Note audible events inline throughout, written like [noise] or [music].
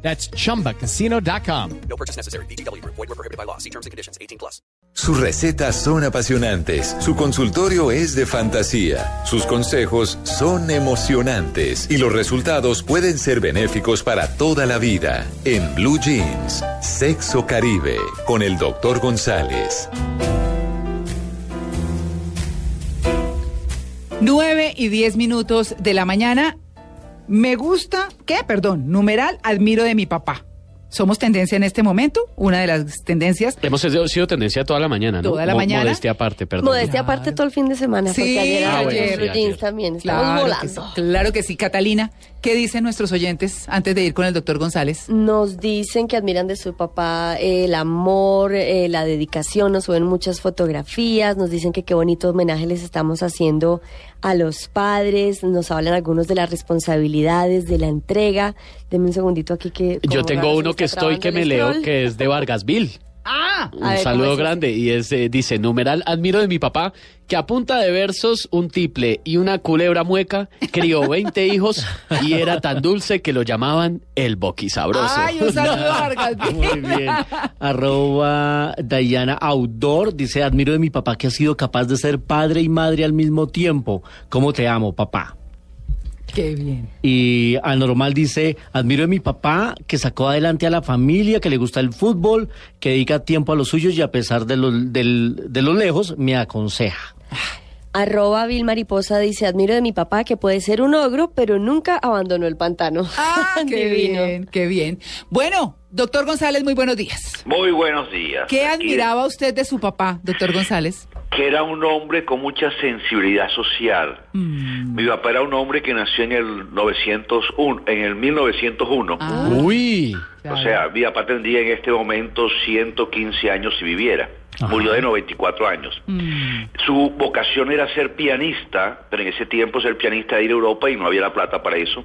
That's chumbacasino.com. No purchase necessary. BGW. Void were prohibited by law. See terms and conditions. 18 plus. Sus recetas son apasionantes, su consultorio es de fantasía, sus consejos son emocionantes y los resultados pueden ser benéficos para toda la vida. En Blue Jeans, Sexo Caribe, con el Dr. González. 9 y 10 minutos de la mañana. Me gusta, ¿qué? Perdón, numeral, admiro de mi papá. Somos tendencia en este momento, una de las tendencias. Hemos sido tendencia toda la mañana, ¿no? Toda la mañana. Modestia aparte, perdón. Modestia aparte todo el fin de semana, Sí, porque ayer Ah, bueno, sí, ayer. también, estamos Claro que, volando. sí, claro que sí. Catalina, ¿qué dicen nuestros oyentes antes de ir con el doctor González? Nos dicen que admiran de su papá eh, el amor, eh, la dedicación, nos suben muchas fotografías, nos dicen que qué bonito homenaje les estamos haciendo a los padres, nos hablan algunos de las responsabilidades, de la entrega. Deme un segundito aquí que... Yo tengo uno que estoy que me leo que es de Vargasville. Un A ver, ¿cómo saludo grande y es, eh, dice, numeral, admiro de mi papá que a punta de versos, un tiple y una culebra mueca, crió 20 [laughs] hijos y era tan dulce que lo llamaban el boquisabroso. Ay, un saludo. [laughs] Muy bien. Arroba Diana Outdoor dice, admiro de mi papá que ha sido capaz de ser padre y madre al mismo tiempo. ¿Cómo te amo, papá? Qué bien. Y Anormal dice, admiro de mi papá que sacó adelante a la familia, que le gusta el fútbol, que dedica tiempo a los suyos y a pesar de los, del- de los lejos, me aconseja. Arroba Bill Mariposa dice, admiro de mi papá que puede ser un ogro, pero nunca abandonó el pantano. Ah, [laughs] qué Divino. bien, qué bien. Bueno, doctor González, muy buenos días. Muy buenos días. ¿Qué Aquí, admiraba usted de su papá, doctor González? Que era un hombre con mucha sensibilidad social. Mm. Mi papá era un hombre que nació en el 901, en el 1901. Ah, Uy, O sea, mi papá tendría en este momento 115 años si viviera. Ajá. Murió de 94 años. mm, Su vocación era ser pianista, pero en ese tiempo ser pianista era ir a Europa y no había la plata para eso.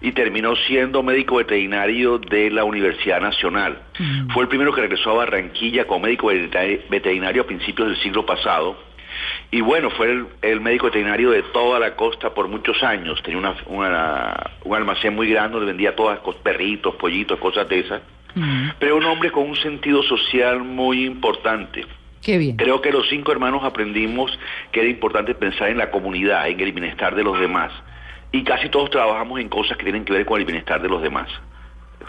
Y terminó siendo médico veterinario de la Universidad Nacional. Fue el primero que regresó a Barranquilla como médico veterinario- a principios del siglo pasado. Y bueno, fue el, el médico veterinario de toda la costa por muchos años. Tenía una, una- un almacén muy grande donde vendía todas perritos, pollitos, cosas de esas. Pero un hombre con un sentido social muy importante. Qué bien. Creo que los cinco hermanos aprendimos que era importante pensar en la comunidad, en el bienestar de los demás. Y casi todos trabajamos en cosas que tienen que ver con el bienestar de los demás.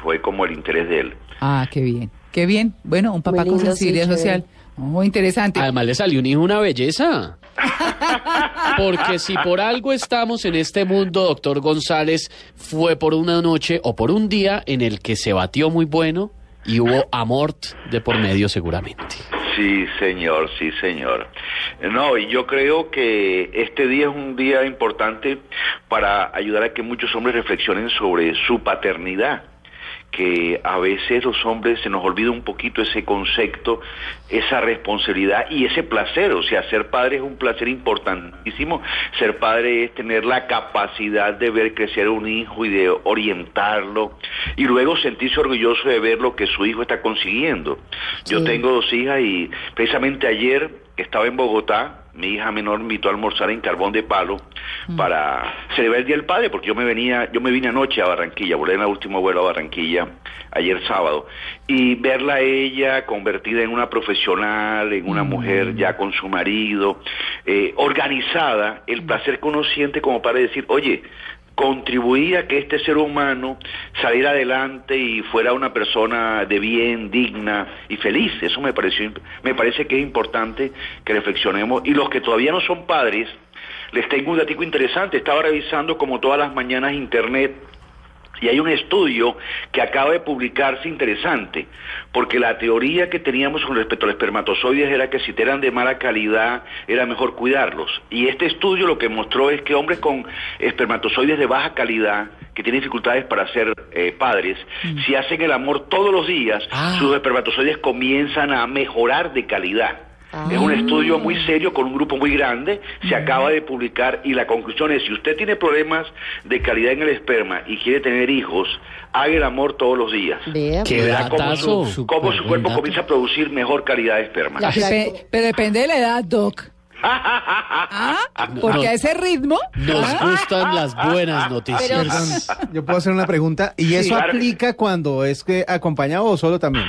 Fue como el interés de él. Ah, qué bien. Qué bien. Bueno, un papá Muy con sensibilidad chévere. social. Muy interesante. además le salió un hijo una belleza. [laughs] Porque si por algo estamos en este mundo, doctor González, fue por una noche o por un día en el que se batió muy bueno y hubo amor de por medio seguramente. Sí, señor, sí, señor. No, y yo creo que este día es un día importante para ayudar a que muchos hombres reflexionen sobre su paternidad que a veces los hombres se nos olvida un poquito ese concepto, esa responsabilidad y ese placer, o sea, ser padre es un placer importantísimo, ser padre es tener la capacidad de ver crecer a un hijo y de orientarlo y luego sentirse orgulloso de ver lo que su hijo está consiguiendo. Yo tengo dos hijas y precisamente ayer estaba en Bogotá, mi hija menor me invitó a almorzar en Carbón de Palo para celebrar el Día del Padre, porque yo me venía, yo me vine anoche a Barranquilla, volé en el último vuelo a Barranquilla ayer sábado, y verla a ella convertida en una profesional, en una mujer ya con su marido, eh, organizada, el placer que uno siente como para decir, oye, contribuía a que este ser humano saliera adelante y fuera una persona de bien, digna y feliz. Eso me pareció, me parece que es importante que reflexionemos. Y los que todavía no son padres, les tengo un datico interesante. Estaba revisando como todas las mañanas internet Y hay un estudio que acaba de publicarse interesante, porque la teoría que teníamos con respecto a los espermatozoides era que si eran de mala calidad era mejor cuidarlos. Y este estudio lo que mostró es que hombres con espermatozoides de baja calidad, que tienen dificultades para ser eh, padres, si hacen el amor todos los días, Ah. sus espermatozoides comienzan a mejorar de calidad. Es un estudio muy serio con un grupo muy grande, se acaba de publicar y la conclusión es, si usted tiene problemas de calidad en el esperma y quiere tener hijos, haga el amor todos los días. Qué Y verá cómo su, cómo su cuerpo comienza a producir mejor calidad de esperma. La- pero depende de la edad, Doc. ¿Ah? Porque a ese ritmo. Nos ¿ah? gustan las buenas Pero- noticias. Perdón, yo puedo hacer una pregunta. ¿Y eso claro que aplica cuando es que acompañado o solo también?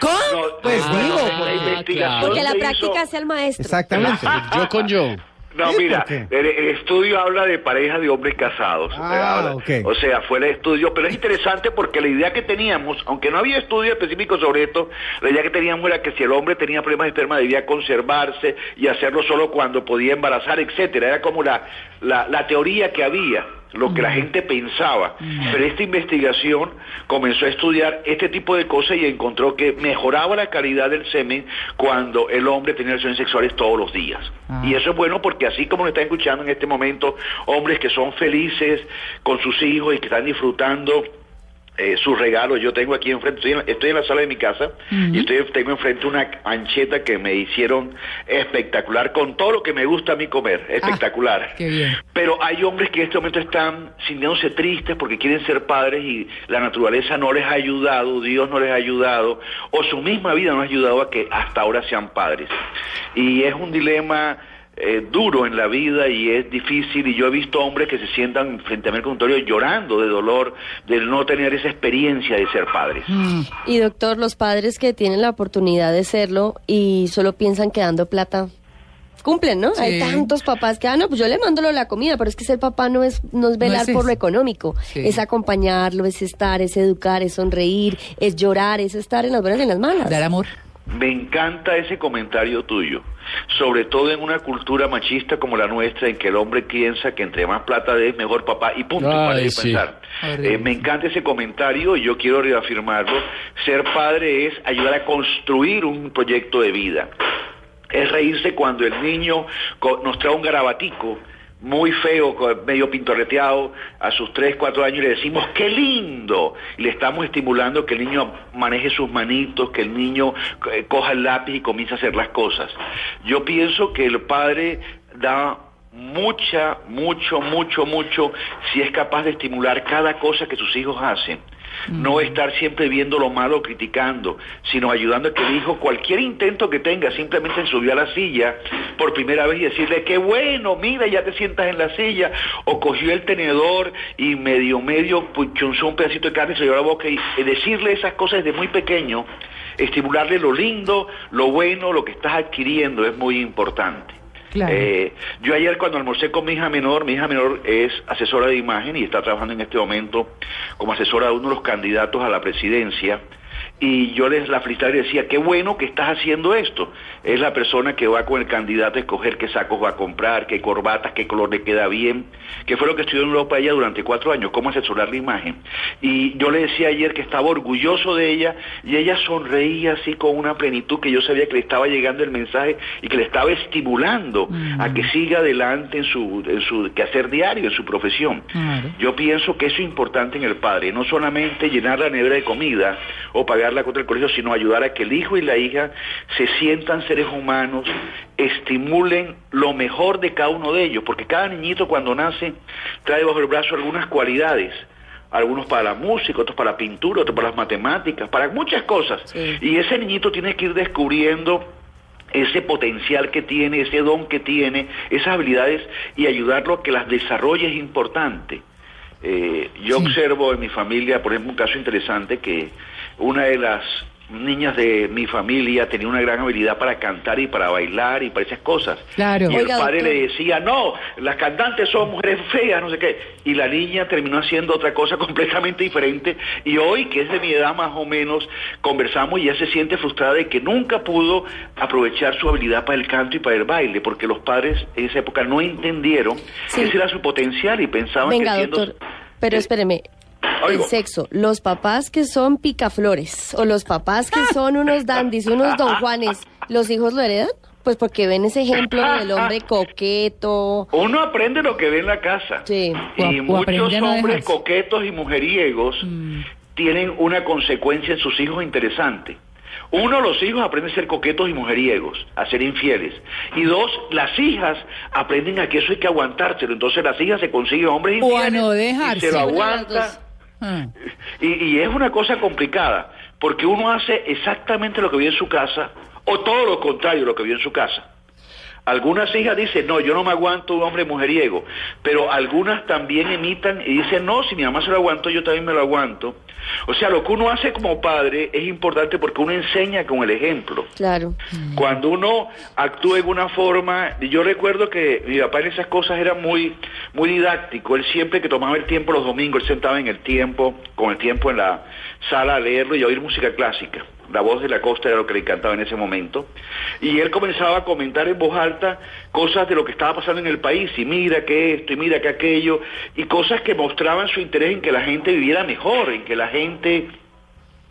¿Cómo? No, Pues digo, la porque- investigación Porque la práctica hizo- hace al maestro. Exactamente. Yo con yo. No, mira, el, el estudio habla de parejas de hombres casados. Ah, habla-. O sea, fue el estudio, pero es interesante porque la idea que teníamos, aunque no había estudio específico sobre esto, la idea que teníamos era que si el hombre tenía problemas de esperma debía conservarse y hacerlo solo cuando podía embarazar, etcétera. Era como la, la, la teoría que había, lo que la gente pensaba. Pero esta investigación comenzó a estudiar este tipo de cosas y encontró que mejoraba la calidad del semen cuando el hombre tenía relaciones sexuales todos los días. Ah. Y eso es bueno porque así como lo están escuchando en este momento, hombres que son felices con sus hijos y que están disfrutando eh, sus regalos. Yo tengo aquí enfrente, estoy en, la- estoy en la sala de mi casa y estoy, tengo enfrente una ancheta que me hicieron espectacular con todo lo que me gusta a mí comer. Espectacular. qué bien. Pero hay hombres que en este momento están sintiéndose tristes porque quieren ser padres y la naturaleza no les ha ayudado, Dios no les ha ayudado, o su misma vida no ha ayudado a que hasta ahora sean padres. Y es un dilema eh, duro en la vida y es difícil y yo he visto hombres que se sientan frente a mi consultorio llorando de dolor de no tener esa experiencia de ser padres. Y doctor, los padres que tienen la oportunidad de serlo y solo piensan que dando plata cumplen, ¿no? Sí. Hay tantos papás que, ah, no, pues yo le mando la comida, pero es que ser papá no es, no es velar es por lo económico, Sí. es acompañarlo, es estar, es educar, es sonreír, es llorar, es estar en las buenas y en las malas. Dar amor. Me encanta ese comentario tuyo, sobre todo en una cultura machista como la nuestra, en que el hombre piensa que entre más plata dé, mejor papá, y punto, Ay, para de sí. pensar. Eh, me encanta ese comentario y yo quiero reafirmarlo. Ser padre es ayudar a construir un proyecto de vida. Es reírse cuando el niño co- nos trae un garabatico muy feo, medio pintorreteado, a sus 3, 4 años le decimos, ¡qué lindo! Y le estamos estimulando que el niño maneje sus manitos, que el niño eh, coja el lápiz y comience a hacer las cosas. Yo pienso que el padre da mucha, mucho, mucho, mucho, si es capaz de estimular cada cosa que sus hijos hacen. No estar siempre viendo lo malo, criticando, sino ayudando a que el hijo, cualquier intento que tenga, simplemente en subir a la silla por primera vez y decirle, qué bueno, mira, ya te sientas en la silla, o cogió el tenedor y medio, medio, puchunzó un pedacito de carne y se llevó a la boca, y decirle esas cosas desde muy pequeño, estimularle lo lindo, lo bueno, lo que estás adquiriendo, es muy importante. Eh, yo ayer cuando almorcé con mi hija menor, mi hija menor es asesora de imagen y está trabajando en este momento como asesora de uno de los candidatos a la presidencia. Y yo les la felicitaba y decía, qué bueno que estás haciendo esto. Es la persona que va con el candidato a escoger qué sacos va a comprar, qué corbatas, qué color le queda bien, que fue lo que estudió en Europa ella durante cuatro años, cómo asesorar la imagen. Y yo le decía ayer que estaba orgulloso de ella y ella sonreía así con una plenitud que yo sabía que le estaba llegando el mensaje y que le estaba estimulando a que siga adelante en su, en su quehacer diario, en su profesión. Yo pienso que eso es importante en el padre, no solamente llenar la nevera de comida o pagar la cuota del colegio, sino ayudar a que el hijo y la hija se sientan seres humanos, estimulen lo mejor de cada uno de ellos, porque cada niñito cuando nace trae bajo el brazo algunas cualidades. Algunos para la música, otros para la pintura, otros para las matemáticas, para muchas cosas. Sí. Y ese niñito tiene que ir descubriendo ese potencial que tiene, ese don que tiene, esas habilidades y ayudarlo a que las desarrolle es importante. Eh, yo observo en mi familia, por ejemplo, un caso interesante que una de las niñas de mi familia tenía una gran habilidad para cantar y para bailar y para esas cosas. Claro. Y el padre doctor. le decía, no, las cantantes son mujeres feas, no sé qué. Y la niña terminó haciendo otra cosa [laughs] completamente diferente. Y hoy, que es de mi edad más o menos, conversamos y ella se siente frustrada de que nunca pudo aprovechar su habilidad para el canto y para el baile, porque los padres en esa época no entendieron Sí. que ese era su potencial y pensaban Venga, que siendo... doctor, pero Eh, el sexo, los papás que son picaflores o los papás que son unos dandis, unos don Juanes, ¿los hijos lo heredan? Pues porque ven ese ejemplo del hombre coqueto. Uno aprende lo que ve en la casa. Sí. Y O- muchos no hombres coquetos y mujeriegos Mm. tienen una consecuencia en sus hijos interesante. Uno, los hijos aprenden a ser coquetos y mujeriegos, a ser infieles. Y dos, las hijas aprenden a que eso hay que aguantárselo. Entonces las hijas se consiguen hombres O a infieles no y se lo aguanta. Ah. Y, y es una cosa complicada, porque uno hace exactamente lo que vio en su casa, o todo lo contrario lo que vio en su casa. Algunas hijas dicen, no, yo no me aguanto un hombre mujeriego, pero algunas también imitan y dicen, no, si mi mamá se lo aguantó, yo también me lo aguanto. O sea, lo que uno hace como padre es importante porque uno enseña con el ejemplo. Claro. Cuando uno actúa en una forma, yo recuerdo que mi papá en esas cosas era muy, muy didáctico. Él siempre que tomaba el tiempo los domingos, él sentaba en el tiempo, con el tiempo en la sala a leerlo y a oír música clásica. La voz de la costa era lo que le encantaba en ese momento. Y él comenzaba a comentar en voz alta cosas de lo que estaba pasando en el país. Y mira que esto, y mira que aquello. Y cosas que mostraban su interés en que la gente viviera mejor, en que la gente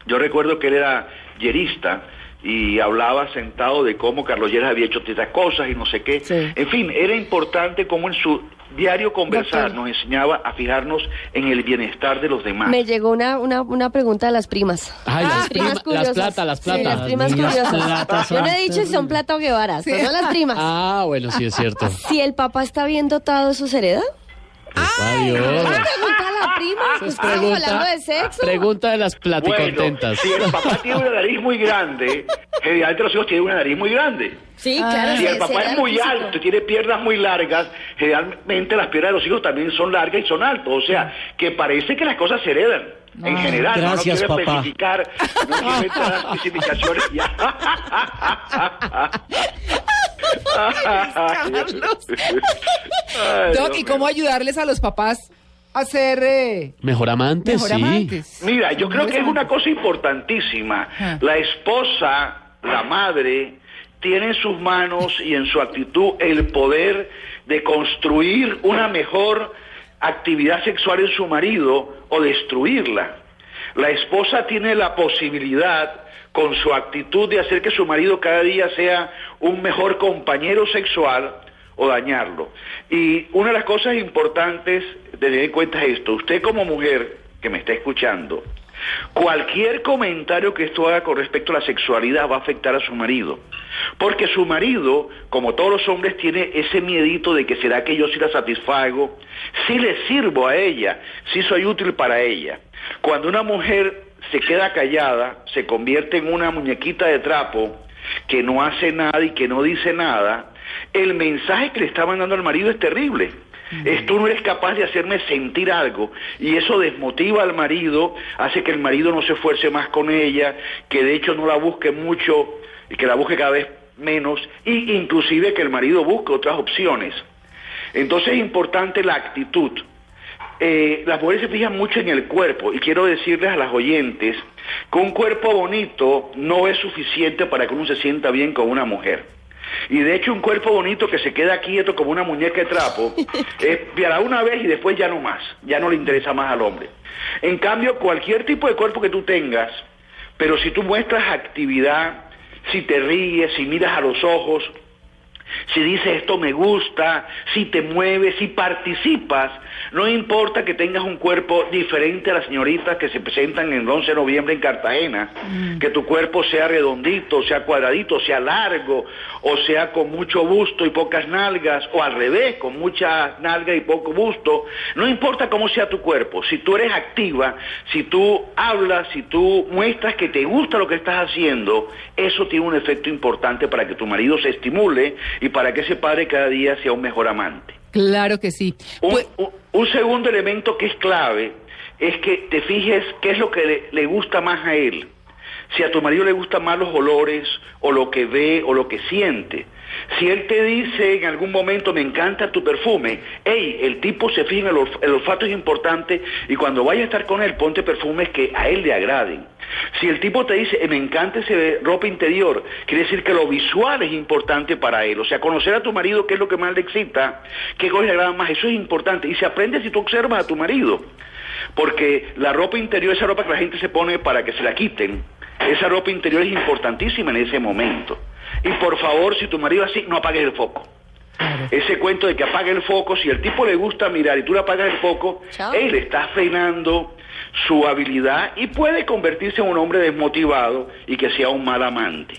yo recuerdo que él era yerista y hablaba sentado de cómo Carlos Lleras había hecho estas cosas y no sé qué. Sí. En fin, era importante cómo en su diario conversar Doctor. nos enseñaba a fijarnos en el bienestar de los demás. Me llegó una, una, una pregunta de las primas. Ay, las primas, las curiosas. plata, las Sí, plata. las primas curiosas. Yo no he dicho si son plata o guevaras, pero no las primas. Ah, bueno, sí es cierto. Si el papá está bien dotado, ¿eso se hereda? Adiós. Pregunta a la prima. Estamos hablando de sexo. pregunta de las Bueno, platicontentas. si el papá tiene una nariz muy grande, [laughs] generalmente los hijos tienen una nariz muy grande. Sí, claro. Si se- el papá es muy físico. alto y tiene piernas muy largas, generalmente las piernas de los hijos también son largas y son altos. O sea, que parece que las cosas se heredan. En general, no, no Gracias, quiero papá. especificar, no quiero entrar a las [laughs] especificaciones [laughs] [laughs] Carlos. Ay, Doc, Dios ¿y cómo ayudarles a los papás a ser eh, Mejor amante, mejor sí. amantes? Mira, yo creo que es una cosa importantísima. Ajá. La esposa, la madre, tiene en sus manos y en su actitud el poder de construir una mejor actividad sexual en su marido o destruirla. La esposa tiene la posibilidad con su actitud de hacer que su marido cada día sea un mejor compañero sexual o dañarlo. Y una de las cosas importantes de tener en cuenta es esto. Usted como mujer que me está escuchando, cualquier comentario que esto haga con respecto a la sexualidad va a afectar a su marido. Porque su marido, como todos los hombres, tiene ese miedito de que será que yo sí la satisfago, si le sirvo a ella, si soy útil para ella. Cuando una mujer se queda callada, se convierte en una muñequita de trapo que no hace nada y que no dice nada, el mensaje que le está mandando al marido es terrible. Es tú no eres capaz de hacerme sentir algo y eso desmotiva al marido, hace que el marido no se esfuerce más con ella, que de hecho no la busque mucho y que la busque cada vez menos y inclusive que el marido busque otras opciones. Entonces es importante la actitud. Eh, las mujeres se fijan mucho en el cuerpo y quiero decirles a las oyentes que un cuerpo bonito no es suficiente para que uno se sienta bien con una mujer. Y de hecho un cuerpo bonito que se queda quieto como una muñeca de trapo, [laughs] es para una vez y después ya no más, ya no le interesa más al hombre. En cambio, cualquier tipo de cuerpo que tú tengas, pero si tú muestras actividad, si te ríes, si miras a los ojos, si dices esto me gusta, si te mueves, si participas, no importa que tengas un cuerpo diferente a las señoritas que se presentan en el 11 de noviembre en Cartagena, que tu cuerpo sea redondito, sea cuadradito, sea largo, o sea con mucho busto y pocas nalgas, o al revés, con mucha nalga y poco busto, no importa cómo sea tu cuerpo, si tú eres activa, si tú hablas, si tú muestras que te gusta lo que estás haciendo, eso tiene un efecto importante para que tu marido se estimule y para que ese padre cada día sea un mejor amante. Claro que sí. Un, Pues- un- un segundo elemento que es clave es que te fijes qué es lo que le, le gusta más a él. Si a tu marido le gustan más los olores o lo que ve o lo que siente. Si él te dice en algún momento me encanta tu perfume, hey, el tipo se fija en el, el olfato es importante y cuando vaya a estar con él ponte perfumes que a él le agraden. Si el tipo te dice "Eh, me encanta ese ropa interior, quiere decir que lo visual es importante para él. O sea, conocer a tu marido qué es lo que más le excita, qué cosas le agradan más, eso es importante. Y se aprende si tú observas a tu marido. Porque la ropa interior, esa ropa que la gente se pone para que se la quiten, esa ropa interior es importantísima en ese momento. Y por favor, si tu marido así, no apagues el foco. Ese cuento de que apague el foco, si el tipo le gusta mirar y tú le apagas el foco, Chao. él está frenando su habilidad y puede convertirse en un hombre desmotivado y que sea un mal amante.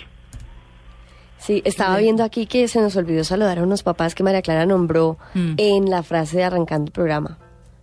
Sí, estaba viendo aquí que se nos olvidó saludar a unos papás que María Clara nombró Mm. en la frase de arrancando el programa.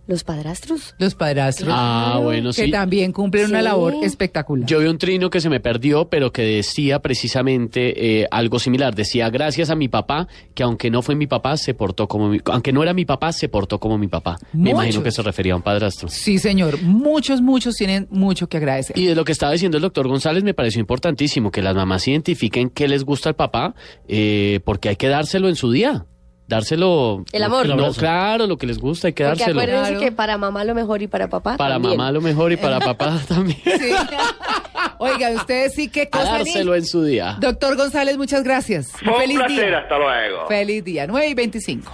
Los padrastros. Los padrastros. Ah, bueno, que sí. también cumplen una labor espectacular. Yo vi un trino que se me perdió, pero que decía precisamente eh, algo similar. Decía, gracias a mi papá, que aunque no fue mi papá, se portó como mi... Aunque no era mi papá, se portó como mi papá. Me imagino que se refería a un padrastro. Sí, señor. Muchos, muchos tienen mucho que agradecer. Y de lo que estaba diciendo el doctor González me pareció importantísimo que las mamás identifiquen qué les gusta al papá, eh, porque hay que dárselo en su día. Dárselo... El amor. No, claro, lo que les gusta, hay que Porque dárselo. acuérdense Claro. que para mamá lo mejor y para papá Para también. mamá lo mejor y para papá [laughs] también. Sí. Oiga, ustedes sí qué A cosa. dárselo en su día. Doctor González, muchas gracias. Un Feliz placer, día. hasta luego. Feliz día. 9 y 25.